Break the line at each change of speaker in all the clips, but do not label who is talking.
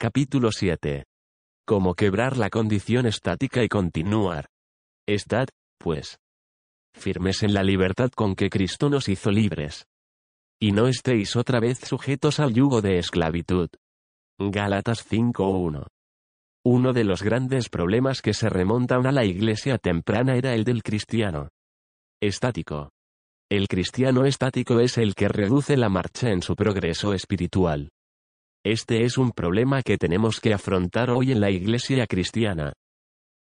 Capítulo 7. Cómo quebrar la condición estática y continuar. Estad, pues, firmes en la libertad con que Cristo nos hizo libres. Y no estéis otra vez sujetos al yugo de esclavitud. Gálatas 5.1. Uno de los grandes problemas que se remontan a la iglesia temprana era el del cristiano. Estático. El cristiano estático es el que reduce la marcha en su progreso espiritual. Este es un problema que tenemos que afrontar hoy en la iglesia cristiana.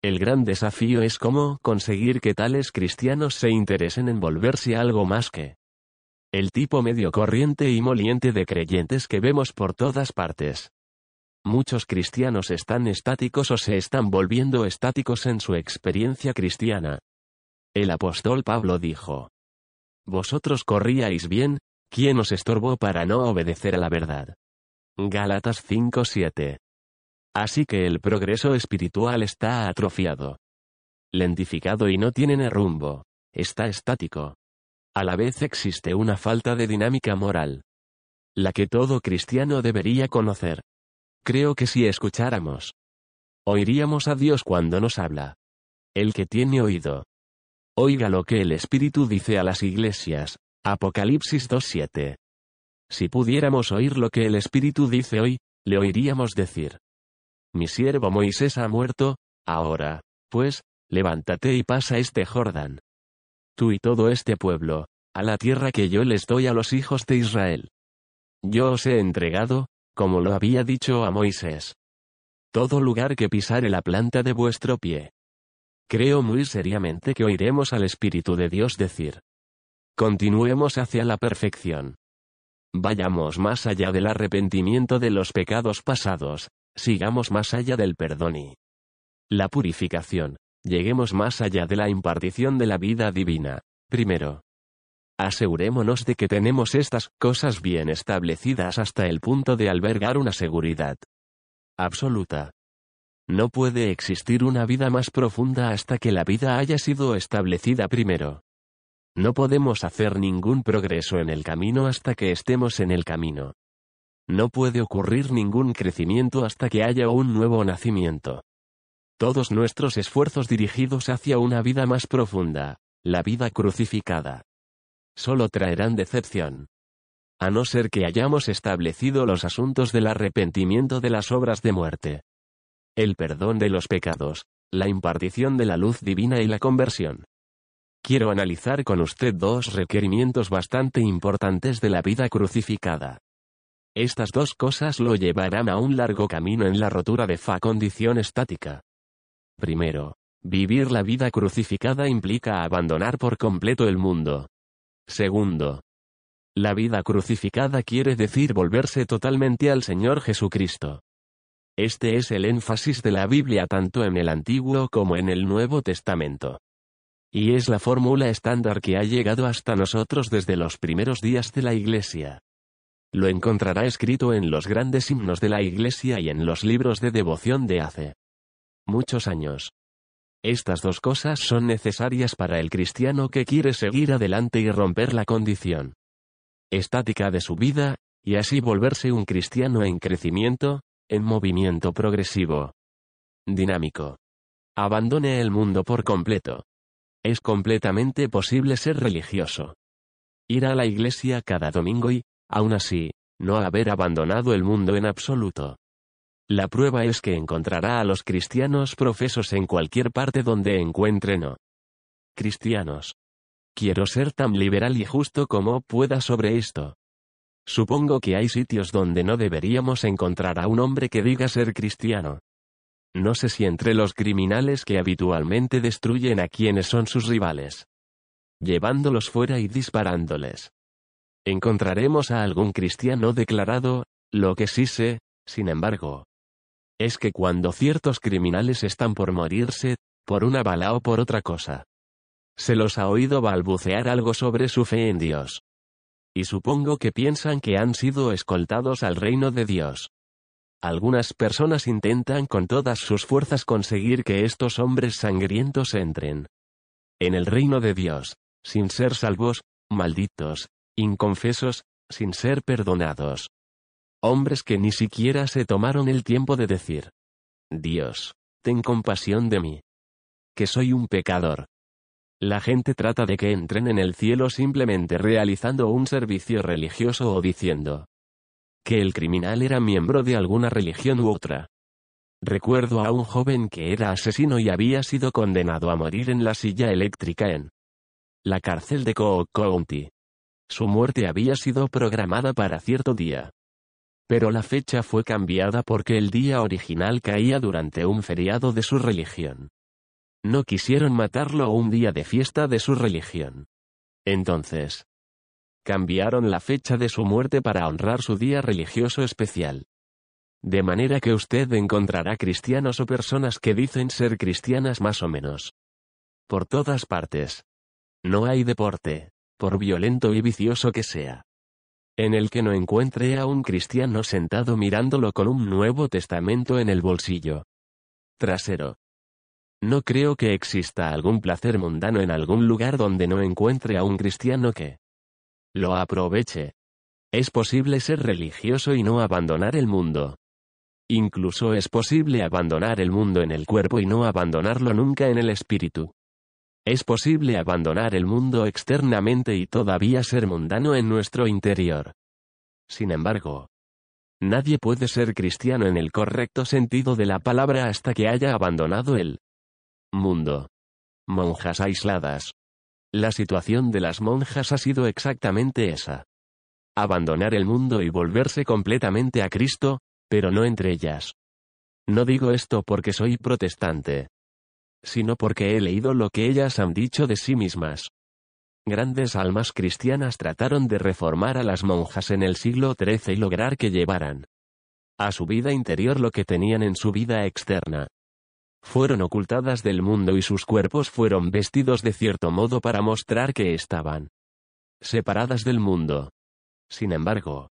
El gran desafío es cómo conseguir que tales cristianos se interesen en volverse algo más que el tipo medio corriente y moliente de creyentes que vemos por todas partes. Muchos cristianos están estáticos o se están volviendo estáticos en su experiencia cristiana. El apóstol Pablo dijo, Vosotros corríais bien, ¿quién os estorbó para no obedecer a la verdad? Gálatas 5:7. Así que el progreso espiritual está atrofiado. Lentificado y no tiene rumbo. Está estático. A la vez existe una falta de dinámica moral. La que todo cristiano debería conocer. Creo que si escucháramos, oiríamos a Dios cuando nos habla. El que tiene oído. Oiga lo que el Espíritu dice a las iglesias. Apocalipsis 2.7. Si pudiéramos oír lo que el Espíritu dice hoy, le oiríamos decir. Mi siervo Moisés ha muerto, ahora, pues, levántate y pasa este Jordán. Tú y todo este pueblo, a la tierra que yo les doy a los hijos de Israel. Yo os he entregado, como lo había dicho a Moisés. Todo lugar que pisare la planta de vuestro pie. Creo muy seriamente que oiremos al Espíritu de Dios decir. Continuemos hacia la perfección. Vayamos más allá del arrepentimiento de los pecados pasados, sigamos más allá del perdón y la purificación, lleguemos más allá de la impartición de la vida divina. Primero, asegurémonos de que tenemos estas cosas bien establecidas hasta el punto de albergar una seguridad absoluta. No puede existir una vida más profunda hasta que la vida haya sido establecida primero. No podemos hacer ningún progreso en el camino hasta que estemos en el camino. No puede ocurrir ningún crecimiento hasta que haya un nuevo nacimiento. Todos nuestros esfuerzos dirigidos hacia una vida más profunda, la vida crucificada, solo traerán decepción. A no ser que hayamos establecido los asuntos del arrepentimiento de las obras de muerte. El perdón de los pecados, la impartición de la luz divina y la conversión. Quiero analizar con usted dos requerimientos bastante importantes de la vida crucificada. Estas dos cosas lo llevarán a un largo camino en la rotura de fa condición estática. Primero, vivir la vida crucificada implica abandonar por completo el mundo. Segundo, la vida crucificada quiere decir volverse totalmente al Señor Jesucristo. Este es el énfasis de la Biblia tanto en el Antiguo como en el Nuevo Testamento. Y es la fórmula estándar que ha llegado hasta nosotros desde los primeros días de la Iglesia. Lo encontrará escrito en los grandes himnos de la Iglesia y en los libros de devoción de hace muchos años. Estas dos cosas son necesarias para el cristiano que quiere seguir adelante y romper la condición estática de su vida, y así volverse un cristiano en crecimiento, en movimiento progresivo. Dinámico. Abandone el mundo por completo. Es completamente posible ser religioso. Ir a la iglesia cada domingo y, aún así, no haber abandonado el mundo en absoluto. La prueba es que encontrará a los cristianos profesos en cualquier parte donde encuentren o cristianos. Quiero ser tan liberal y justo como pueda sobre esto. Supongo que hay sitios donde no deberíamos encontrar a un hombre que diga ser cristiano. No sé si entre los criminales que habitualmente destruyen a quienes son sus rivales. Llevándolos fuera y disparándoles. Encontraremos a algún cristiano declarado, lo que sí sé, sin embargo. Es que cuando ciertos criminales están por morirse, por una bala o por otra cosa. Se los ha oído balbucear algo sobre su fe en Dios. Y supongo que piensan que han sido escoltados al reino de Dios. Algunas personas intentan con todas sus fuerzas conseguir que estos hombres sangrientos entren en el reino de Dios, sin ser salvos, malditos, inconfesos, sin ser perdonados. Hombres que ni siquiera se tomaron el tiempo de decir, Dios, ten compasión de mí. Que soy un pecador. La gente trata de que entren en el cielo simplemente realizando un servicio religioso o diciendo que el criminal era miembro de alguna religión u otra. Recuerdo a un joven que era asesino y había sido condenado a morir en la silla eléctrica en la cárcel de Cook County. Su muerte había sido programada para cierto día. Pero la fecha fue cambiada porque el día original caía durante un feriado de su religión. No quisieron matarlo un día de fiesta de su religión. Entonces, cambiaron la fecha de su muerte para honrar su día religioso especial. De manera que usted encontrará cristianos o personas que dicen ser cristianas más o menos. Por todas partes. No hay deporte, por violento y vicioso que sea, en el que no encuentre a un cristiano sentado mirándolo con un Nuevo Testamento en el bolsillo. Trasero. No creo que exista algún placer mundano en algún lugar donde no encuentre a un cristiano que lo aproveche. Es posible ser religioso y no abandonar el mundo. Incluso es posible abandonar el mundo en el cuerpo y no abandonarlo nunca en el espíritu. Es posible abandonar el mundo externamente y todavía ser mundano en nuestro interior. Sin embargo, nadie puede ser cristiano en el correcto sentido de la palabra hasta que haya abandonado el Mundo. Monjas aisladas. La situación de las monjas ha sido exactamente esa. Abandonar el mundo y volverse completamente a Cristo, pero no entre ellas. No digo esto porque soy protestante, sino porque he leído lo que ellas han dicho de sí mismas. Grandes almas cristianas trataron de reformar a las monjas en el siglo XIII y lograr que llevaran a su vida interior lo que tenían en su vida externa fueron ocultadas del mundo y sus cuerpos fueron vestidos de cierto modo para mostrar que estaban separadas del mundo. Sin embargo,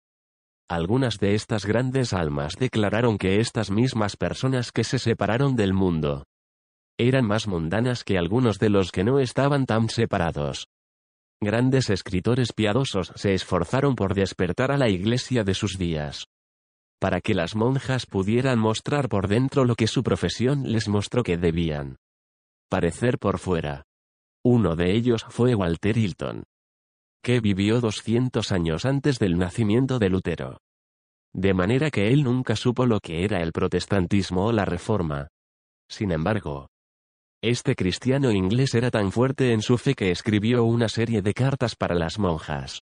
algunas de estas grandes almas declararon que estas mismas personas que se separaron del mundo eran más mundanas que algunos de los que no estaban tan separados. Grandes escritores piadosos se esforzaron por despertar a la iglesia de sus días para que las monjas pudieran mostrar por dentro lo que su profesión les mostró que debían parecer por fuera. Uno de ellos fue Walter Hilton, que vivió 200 años antes del nacimiento de Lutero. De manera que él nunca supo lo que era el protestantismo o la reforma. Sin embargo, este cristiano inglés era tan fuerte en su fe que escribió una serie de cartas para las monjas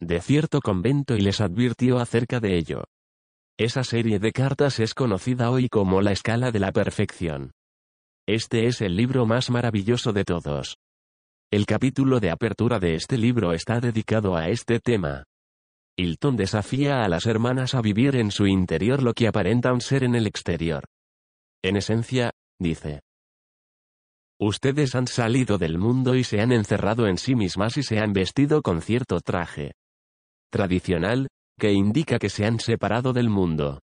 de cierto convento y les advirtió acerca de ello. Esa serie de cartas es conocida hoy como la escala de la perfección. Este es el libro más maravilloso de todos. El capítulo de apertura de este libro está dedicado a este tema. Hilton desafía a las hermanas a vivir en su interior lo que aparentan ser en el exterior. En esencia, dice. Ustedes han salido del mundo y se han encerrado en sí mismas y se han vestido con cierto traje tradicional, que indica que se han separado del mundo.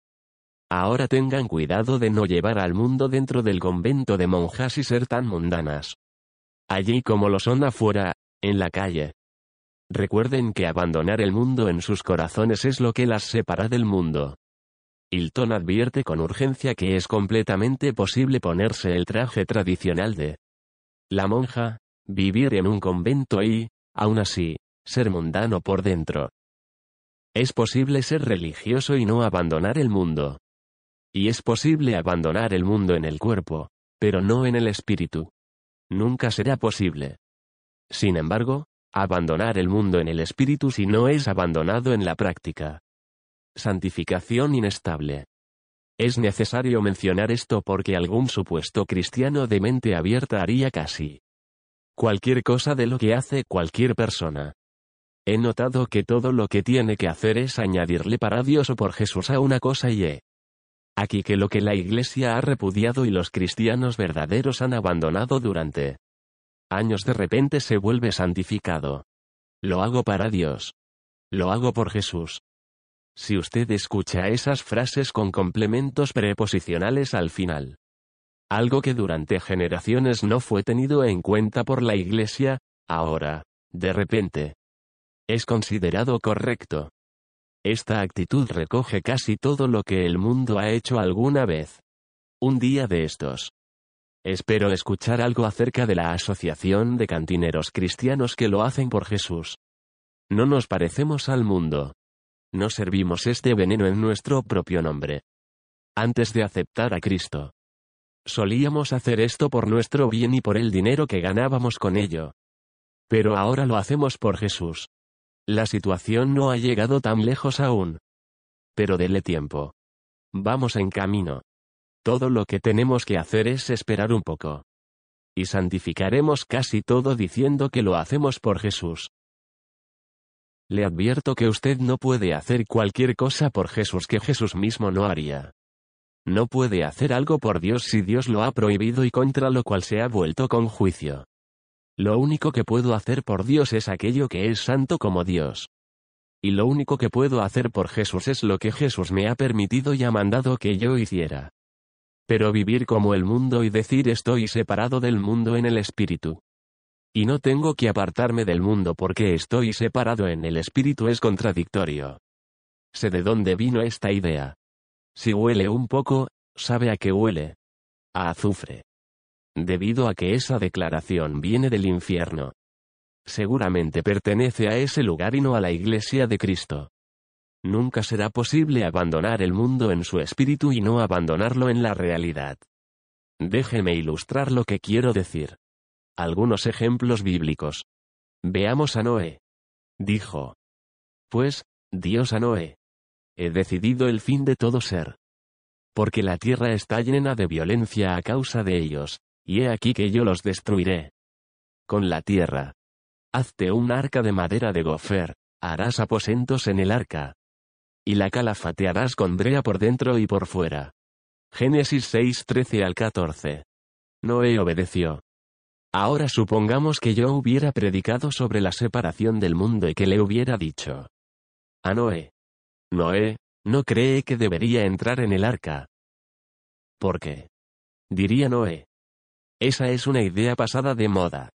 Ahora tengan cuidado de no llevar al mundo dentro del convento de monjas y ser tan mundanas. Allí como lo son afuera, en la calle. Recuerden que abandonar el mundo en sus corazones es lo que las separa del mundo. Hilton advierte con urgencia que es completamente posible ponerse el traje tradicional de la monja, vivir en un convento y, aún así, ser mundano por dentro. Es posible ser religioso y no abandonar el mundo. Y es posible abandonar el mundo en el cuerpo, pero no en el espíritu. Nunca será posible. Sin embargo, abandonar el mundo en el espíritu si no es abandonado en la práctica. Santificación inestable. Es necesario mencionar esto porque algún supuesto cristiano de mente abierta haría casi cualquier cosa de lo que hace cualquier persona. He notado que todo lo que tiene que hacer es añadirle para Dios o por Jesús a una cosa y he. Aquí que lo que la Iglesia ha repudiado y los cristianos verdaderos han abandonado durante años de repente se vuelve santificado. Lo hago para Dios. Lo hago por Jesús. Si usted escucha esas frases con complementos preposicionales al final. Algo que durante generaciones no fue tenido en cuenta por la Iglesia, ahora, de repente, es considerado correcto. Esta actitud recoge casi todo lo que el mundo ha hecho alguna vez. Un día de estos. Espero escuchar algo acerca de la Asociación de Cantineros Cristianos que lo hacen por Jesús. No nos parecemos al mundo. No servimos este veneno en nuestro propio nombre. Antes de aceptar a Cristo. Solíamos hacer esto por nuestro bien y por el dinero que ganábamos con ello. Pero ahora lo hacemos por Jesús. La situación no ha llegado tan lejos aún. Pero dele tiempo. Vamos en camino. Todo lo que tenemos que hacer es esperar un poco. Y santificaremos casi todo diciendo que lo hacemos por Jesús. Le advierto que usted no puede hacer cualquier cosa por Jesús que Jesús mismo no haría. No puede hacer algo por Dios si Dios lo ha prohibido y contra lo cual se ha vuelto con juicio. Lo único que puedo hacer por Dios es aquello que es santo como Dios. Y lo único que puedo hacer por Jesús es lo que Jesús me ha permitido y ha mandado que yo hiciera. Pero vivir como el mundo y decir estoy separado del mundo en el espíritu. Y no tengo que apartarme del mundo porque estoy separado en el espíritu es contradictorio. Sé de dónde vino esta idea. Si huele un poco, sabe a qué huele. A azufre debido a que esa declaración viene del infierno. Seguramente pertenece a ese lugar y no a la Iglesia de Cristo. Nunca será posible abandonar el mundo en su espíritu y no abandonarlo en la realidad. Déjeme ilustrar lo que quiero decir. Algunos ejemplos bíblicos. Veamos a Noé. Dijo. Pues, Dios a Noé. He decidido el fin de todo ser. Porque la tierra está llena de violencia a causa de ellos, y he aquí que yo los destruiré. Con la tierra. Hazte un arca de madera de gofer, harás aposentos en el arca. Y la calafatearás con brea por dentro y por fuera. Génesis 6, 13 al 14. Noé obedeció. Ahora supongamos que yo hubiera predicado sobre la separación del mundo y que le hubiera dicho. A Noé. Noé, no cree que debería entrar en el arca. ¿Por qué? Diría Noé. Esa es una idea pasada de moda.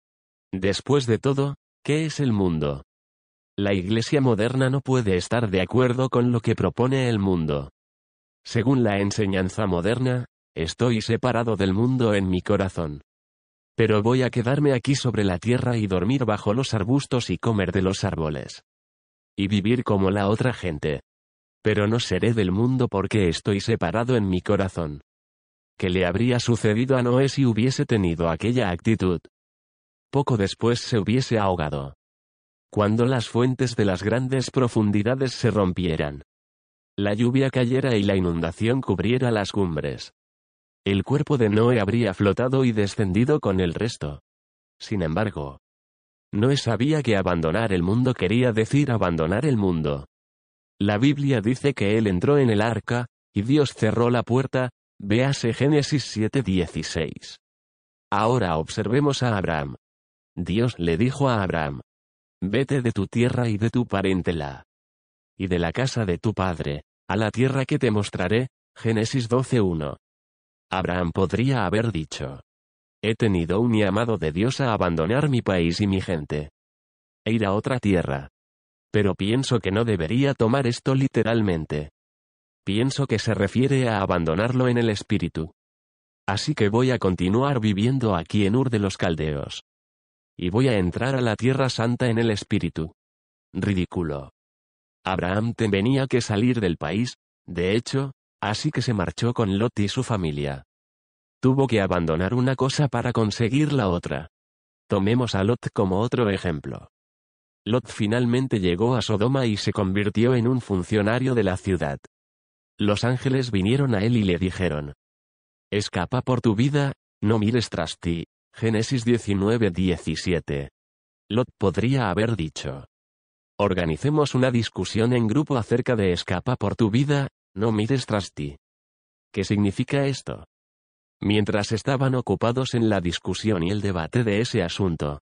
Después de todo, ¿qué es el mundo? La Iglesia moderna no puede estar de acuerdo con lo que propone el mundo. Según la enseñanza moderna, estoy separado del mundo en mi corazón. Pero voy a quedarme aquí sobre la tierra y dormir bajo los arbustos y comer de los árboles. Y vivir como la otra gente. Pero no seré del mundo porque estoy separado en mi corazón. ¿Qué le habría sucedido a Noé si hubiese tenido aquella actitud? Poco después se hubiese ahogado. Cuando las fuentes de las grandes profundidades se rompieran. La lluvia cayera y la inundación cubriera las cumbres. El cuerpo de Noé habría flotado y descendido con el resto. Sin embargo, Noé sabía que abandonar el mundo quería decir abandonar el mundo. La Biblia dice que él entró en el arca, y Dios cerró la puerta, Véase Génesis 7:16. Ahora observemos a Abraham. Dios le dijo a Abraham, Vete de tu tierra y de tu parentela. Y de la casa de tu padre, a la tierra que te mostraré, Génesis 12:1. Abraham podría haber dicho, He tenido un llamado de Dios a abandonar mi país y mi gente. E ir a otra tierra. Pero pienso que no debería tomar esto literalmente. Pienso que se refiere a abandonarlo en el espíritu. Así que voy a continuar viviendo aquí en Ur de los Caldeos. Y voy a entrar a la tierra santa en el espíritu. Ridículo. Abraham tenía que salir del país, de hecho, así que se marchó con Lot y su familia. Tuvo que abandonar una cosa para conseguir la otra. Tomemos a Lot como otro ejemplo. Lot finalmente llegó a Sodoma y se convirtió en un funcionario de la ciudad. Los ángeles vinieron a él y le dijeron. Escapa por tu vida, no mires tras ti. Génesis 19:17. Lot podría haber dicho. Organicemos una discusión en grupo acerca de escapa por tu vida, no mires tras ti. ¿Qué significa esto? Mientras estaban ocupados en la discusión y el debate de ese asunto,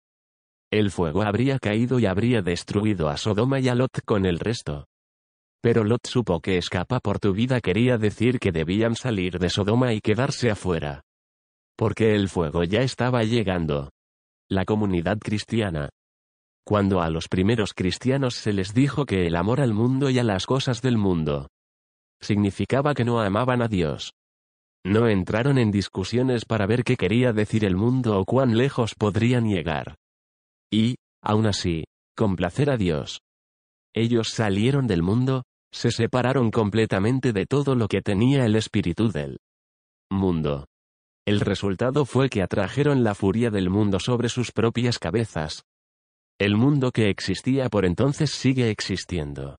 el fuego habría caído y habría destruido a Sodoma y a Lot con el resto. Pero Lot supo que escapa por tu vida quería decir que debían salir de Sodoma y quedarse afuera. Porque el fuego ya estaba llegando. La comunidad cristiana. Cuando a los primeros cristianos se les dijo que el amor al mundo y a las cosas del mundo significaba que no amaban a Dios. No entraron en discusiones para ver qué quería decir el mundo o cuán lejos podrían llegar. Y, aún así, complacer a Dios. Ellos salieron del mundo, se separaron completamente de todo lo que tenía el espíritu del mundo. El resultado fue que atrajeron la furia del mundo sobre sus propias cabezas. El mundo que existía por entonces sigue existiendo.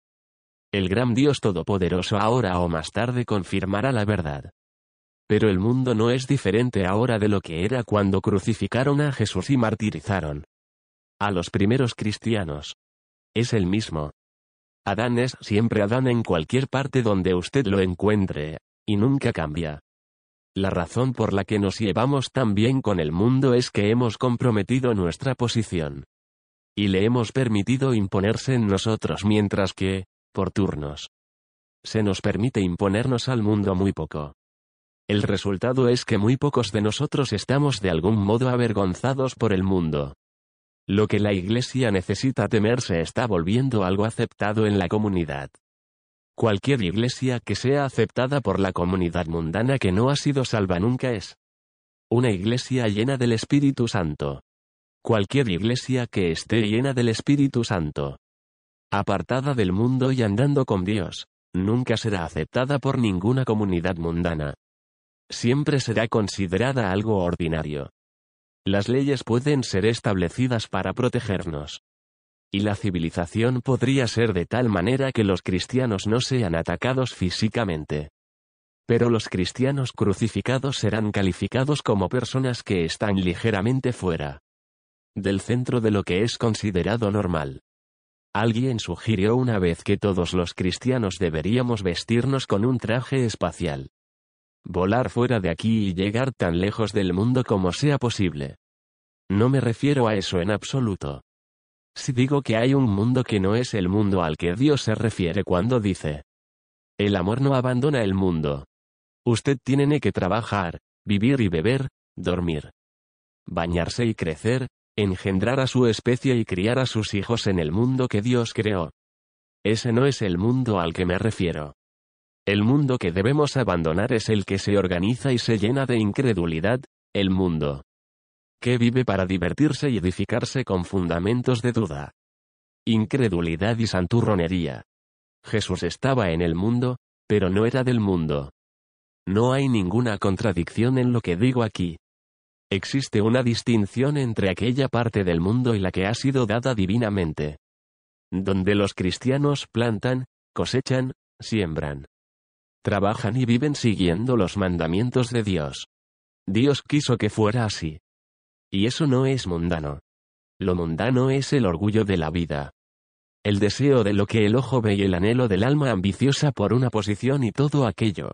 El gran Dios Todopoderoso ahora o más tarde confirmará la verdad. Pero el mundo no es diferente ahora de lo que era cuando crucificaron a Jesús y martirizaron a los primeros cristianos. Es el mismo. Adán es siempre Adán en cualquier parte donde usted lo encuentre, y nunca cambia. La razón por la que nos llevamos tan bien con el mundo es que hemos comprometido nuestra posición. Y le hemos permitido imponerse en nosotros mientras que, por turnos, se nos permite imponernos al mundo muy poco. El resultado es que muy pocos de nosotros estamos de algún modo avergonzados por el mundo. Lo que la Iglesia necesita temer se está volviendo algo aceptado en la comunidad. Cualquier iglesia que sea aceptada por la comunidad mundana que no ha sido salva nunca es una iglesia llena del Espíritu Santo. Cualquier iglesia que esté llena del Espíritu Santo, apartada del mundo y andando con Dios, nunca será aceptada por ninguna comunidad mundana. Siempre será considerada algo ordinario. Las leyes pueden ser establecidas para protegernos. Y la civilización podría ser de tal manera que los cristianos no sean atacados físicamente. Pero los cristianos crucificados serán calificados como personas que están ligeramente fuera del centro de lo que es considerado normal. Alguien sugirió una vez que todos los cristianos deberíamos vestirnos con un traje espacial volar fuera de aquí y llegar tan lejos del mundo como sea posible. No me refiero a eso en absoluto. Si digo que hay un mundo que no es el mundo al que Dios se refiere cuando dice, el amor no abandona el mundo. Usted tiene que trabajar, vivir y beber, dormir, bañarse y crecer, engendrar a su especie y criar a sus hijos en el mundo que Dios creó. Ese no es el mundo al que me refiero. El mundo que debemos abandonar es el que se organiza y se llena de incredulidad, el mundo que vive para divertirse y edificarse con fundamentos de duda. Incredulidad y santurronería. Jesús estaba en el mundo, pero no era del mundo. No hay ninguna contradicción en lo que digo aquí. Existe una distinción entre aquella parte del mundo y la que ha sido dada divinamente. Donde los cristianos plantan, cosechan, siembran trabajan y viven siguiendo los mandamientos de Dios. Dios quiso que fuera así. Y eso no es mundano. Lo mundano es el orgullo de la vida. El deseo de lo que el ojo ve y el anhelo del alma ambiciosa por una posición y todo aquello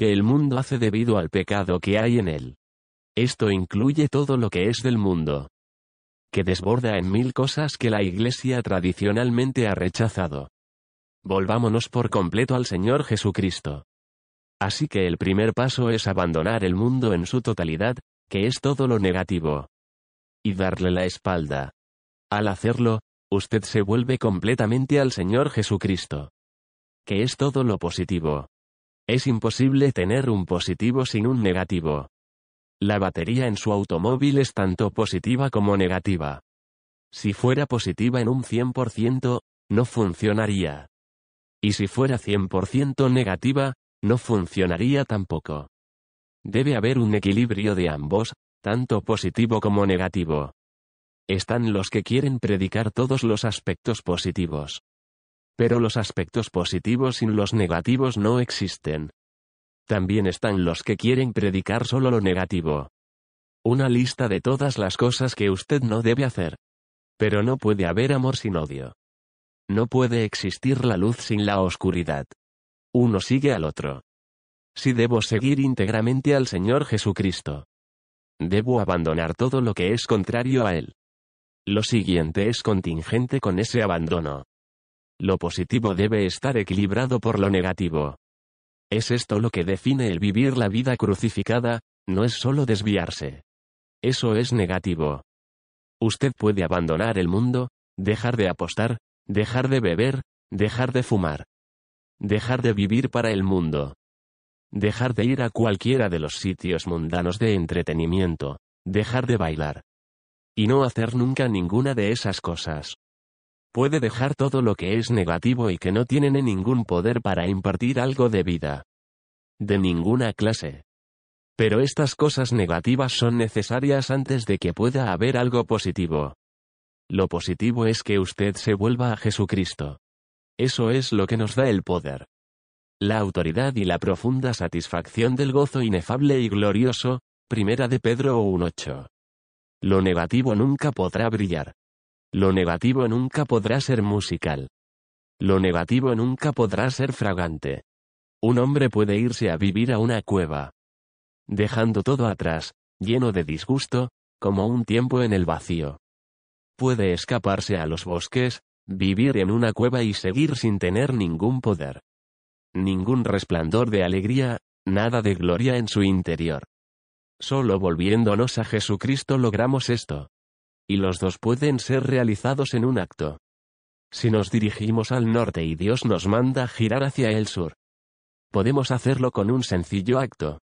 que el mundo hace debido al pecado que hay en él. Esto incluye todo lo que es del mundo, que desborda en mil cosas que la Iglesia tradicionalmente ha rechazado. Volvámonos por completo al Señor Jesucristo. Así que el primer paso es abandonar el mundo en su totalidad, que es todo lo negativo. Y darle la espalda. Al hacerlo, usted se vuelve completamente al Señor Jesucristo. Que es todo lo positivo. Es imposible tener un positivo sin un negativo. La batería en su automóvil es tanto positiva como negativa. Si fuera positiva en un 100%, no funcionaría. Y si fuera 100% negativa, no funcionaría tampoco. Debe haber un equilibrio de ambos, tanto positivo como negativo. Están los que quieren predicar todos los aspectos positivos. Pero los aspectos positivos sin los negativos no existen. También están los que quieren predicar solo lo negativo. Una lista de todas las cosas que usted no debe hacer. Pero no puede haber amor sin odio. No puede existir la luz sin la oscuridad. Uno sigue al otro. Si debo seguir íntegramente al Señor Jesucristo. Debo abandonar todo lo que es contrario a Él. Lo siguiente es contingente con ese abandono. Lo positivo debe estar equilibrado por lo negativo. Es esto lo que define el vivir la vida crucificada, no es solo desviarse. Eso es negativo. Usted puede abandonar el mundo, dejar de apostar, dejar de beber, dejar de fumar. Dejar de vivir para el mundo. Dejar de ir a cualquiera de los sitios mundanos de entretenimiento, dejar de bailar. Y no hacer nunca ninguna de esas cosas. Puede dejar todo lo que es negativo y que no tiene ningún poder para impartir algo de vida. De ninguna clase. Pero estas cosas negativas son necesarias antes de que pueda haber algo positivo. Lo positivo es que usted se vuelva a Jesucristo. Eso es lo que nos da el poder. La autoridad y la profunda satisfacción del gozo inefable y glorioso, primera de Pedro 1.8. Lo negativo nunca podrá brillar. Lo negativo nunca podrá ser musical. Lo negativo nunca podrá ser fragante. Un hombre puede irse a vivir a una cueva. Dejando todo atrás, lleno de disgusto, como un tiempo en el vacío. Puede escaparse a los bosques, vivir en una cueva y seguir sin tener ningún poder. Ningún resplandor de alegría, nada de gloria en su interior. Solo volviéndonos a Jesucristo logramos esto y los dos pueden ser realizados en un acto. Si nos dirigimos al norte y Dios nos manda girar hacia el sur, podemos hacerlo con un sencillo acto.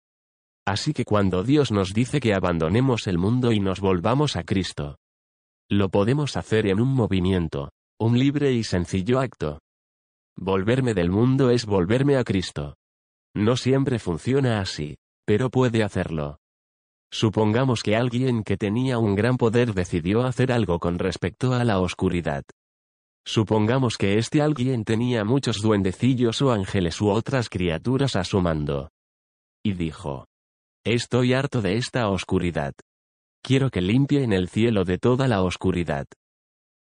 Así que cuando Dios nos dice que abandonemos el mundo y nos volvamos a Cristo, lo podemos hacer en un movimiento, un libre y sencillo acto. Volverme del mundo es volverme a Cristo. No siempre funciona así, pero puede hacerlo. Supongamos que alguien que tenía un gran poder decidió hacer algo con respecto a la oscuridad. Supongamos que este alguien tenía muchos duendecillos o ángeles u otras criaturas a su mando. Y dijo. Estoy harto de esta oscuridad. Quiero que limpie en el cielo de toda la oscuridad.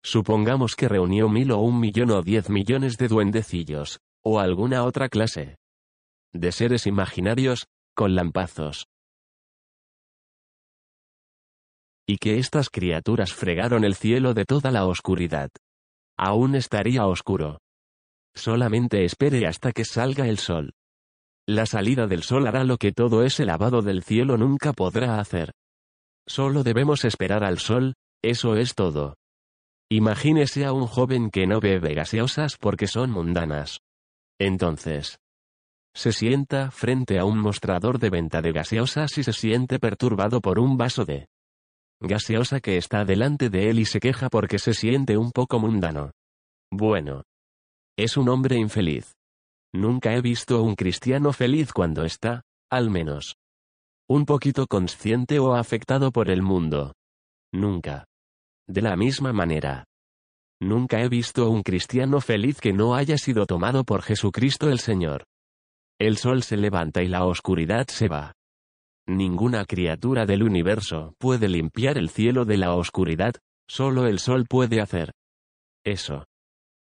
Supongamos que reunió mil o un millón o diez millones de duendecillos, o alguna otra clase de seres imaginarios, con lampazos, y que estas criaturas fregaron el cielo de toda la oscuridad. Aún estaría oscuro. Solamente espere hasta que salga el sol. La salida del sol hará lo que todo ese lavado del cielo nunca podrá hacer. Solo debemos esperar al sol, eso es todo. Imagínese a un joven que no bebe gaseosas porque son mundanas. Entonces, se sienta frente a un mostrador de venta de gaseosas y se siente perturbado por un vaso de gaseosa que está delante de él y se queja porque se siente un poco mundano. Bueno. Es un hombre infeliz. Nunca he visto a un cristiano feliz cuando está, al menos, un poquito consciente o afectado por el mundo. Nunca. De la misma manera. Nunca he visto un cristiano feliz que no haya sido tomado por Jesucristo el Señor. El sol se levanta y la oscuridad se va. Ninguna criatura del universo puede limpiar el cielo de la oscuridad, solo el sol puede hacer eso.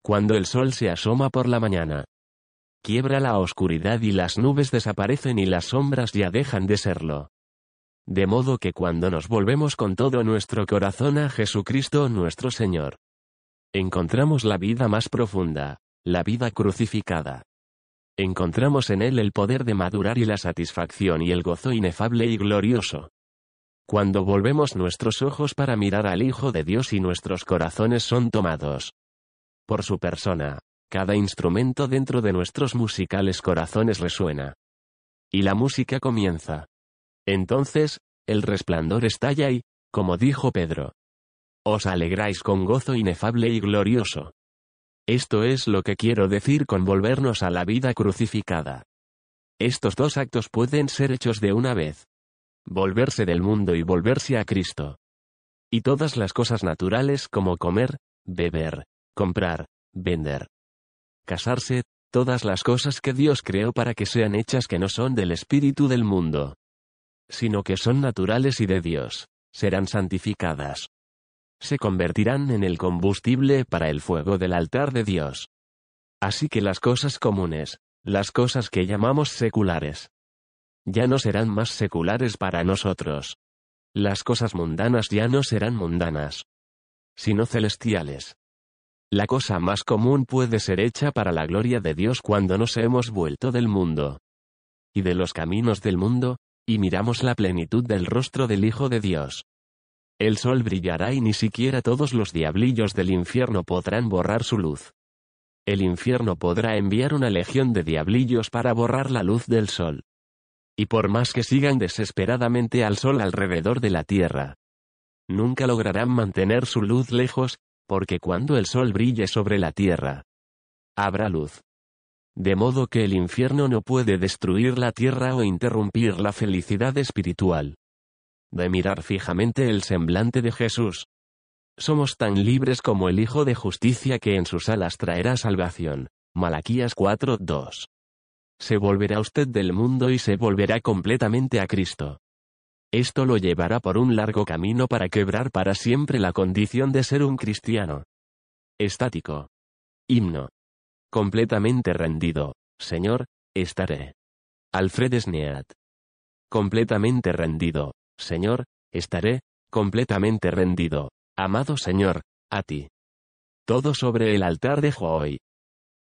Cuando el sol se asoma por la mañana, quiebra la oscuridad y las nubes desaparecen y las sombras ya dejan de serlo. De modo que cuando nos volvemos con todo nuestro corazón a Jesucristo nuestro Señor, encontramos la vida más profunda, la vida crucificada. Encontramos en él el poder de madurar y la satisfacción y el gozo inefable y glorioso. Cuando volvemos nuestros ojos para mirar al Hijo de Dios y nuestros corazones son tomados por su persona, cada instrumento dentro de nuestros musicales corazones resuena. Y la música comienza. Entonces, el resplandor estalla y, como dijo Pedro, os alegráis con gozo inefable y glorioso. Esto es lo que quiero decir con volvernos a la vida crucificada. Estos dos actos pueden ser hechos de una vez. Volverse del mundo y volverse a Cristo. Y todas las cosas naturales como comer, beber, comprar, vender. Casarse, todas las cosas que Dios creó para que sean hechas que no son del espíritu del mundo, sino que son naturales y de Dios, serán santificadas se convertirán en el combustible para el fuego del altar de Dios. Así que las cosas comunes, las cosas que llamamos seculares, ya no serán más seculares para nosotros. Las cosas mundanas ya no serán mundanas, sino celestiales. La cosa más común puede ser hecha para la gloria de Dios cuando nos hemos vuelto del mundo y de los caminos del mundo, y miramos la plenitud del rostro del Hijo de Dios. El sol brillará y ni siquiera todos los diablillos del infierno podrán borrar su luz. El infierno podrá enviar una legión de diablillos para borrar la luz del sol. Y por más que sigan desesperadamente al sol alrededor de la tierra, nunca lograrán mantener su luz lejos, porque cuando el sol brille sobre la tierra, habrá luz. De modo que el infierno no puede destruir la tierra o interrumpir la felicidad espiritual de mirar fijamente el semblante de Jesús. Somos tan libres como el Hijo de Justicia que en sus alas traerá salvación. Malaquías 4:2. Se volverá usted del mundo y se volverá completamente a Cristo. Esto lo llevará por un largo camino para quebrar para siempre la condición de ser un cristiano. Estático. Himno. Completamente rendido, Señor, estaré. Alfred Snead. Completamente rendido, Señor, estaré, completamente rendido, amado Señor, a ti. Todo sobre el altar de hoy.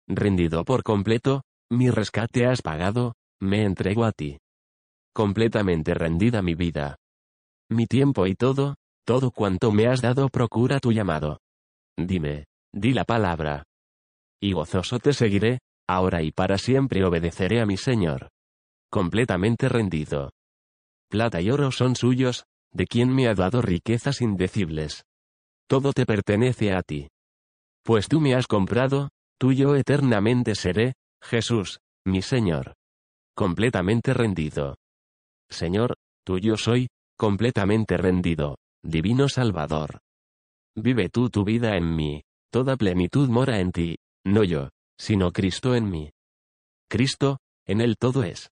Rendido por completo, mi rescate has pagado, me entrego a ti. Completamente rendida mi vida. Mi tiempo y todo, todo cuanto me has dado procura tu llamado. Dime, di la palabra. Y gozoso te seguiré, ahora y para siempre obedeceré a mi Señor. Completamente rendido plata y oro son suyos, de quien me ha dado riquezas indecibles. Todo te pertenece a ti. Pues tú me has comprado, tuyo eternamente seré, Jesús, mi Señor. Completamente rendido. Señor, tuyo soy, completamente rendido, divino Salvador. Vive tú tu vida en mí, toda plenitud mora en ti, no yo, sino Cristo en mí. Cristo, en él todo es.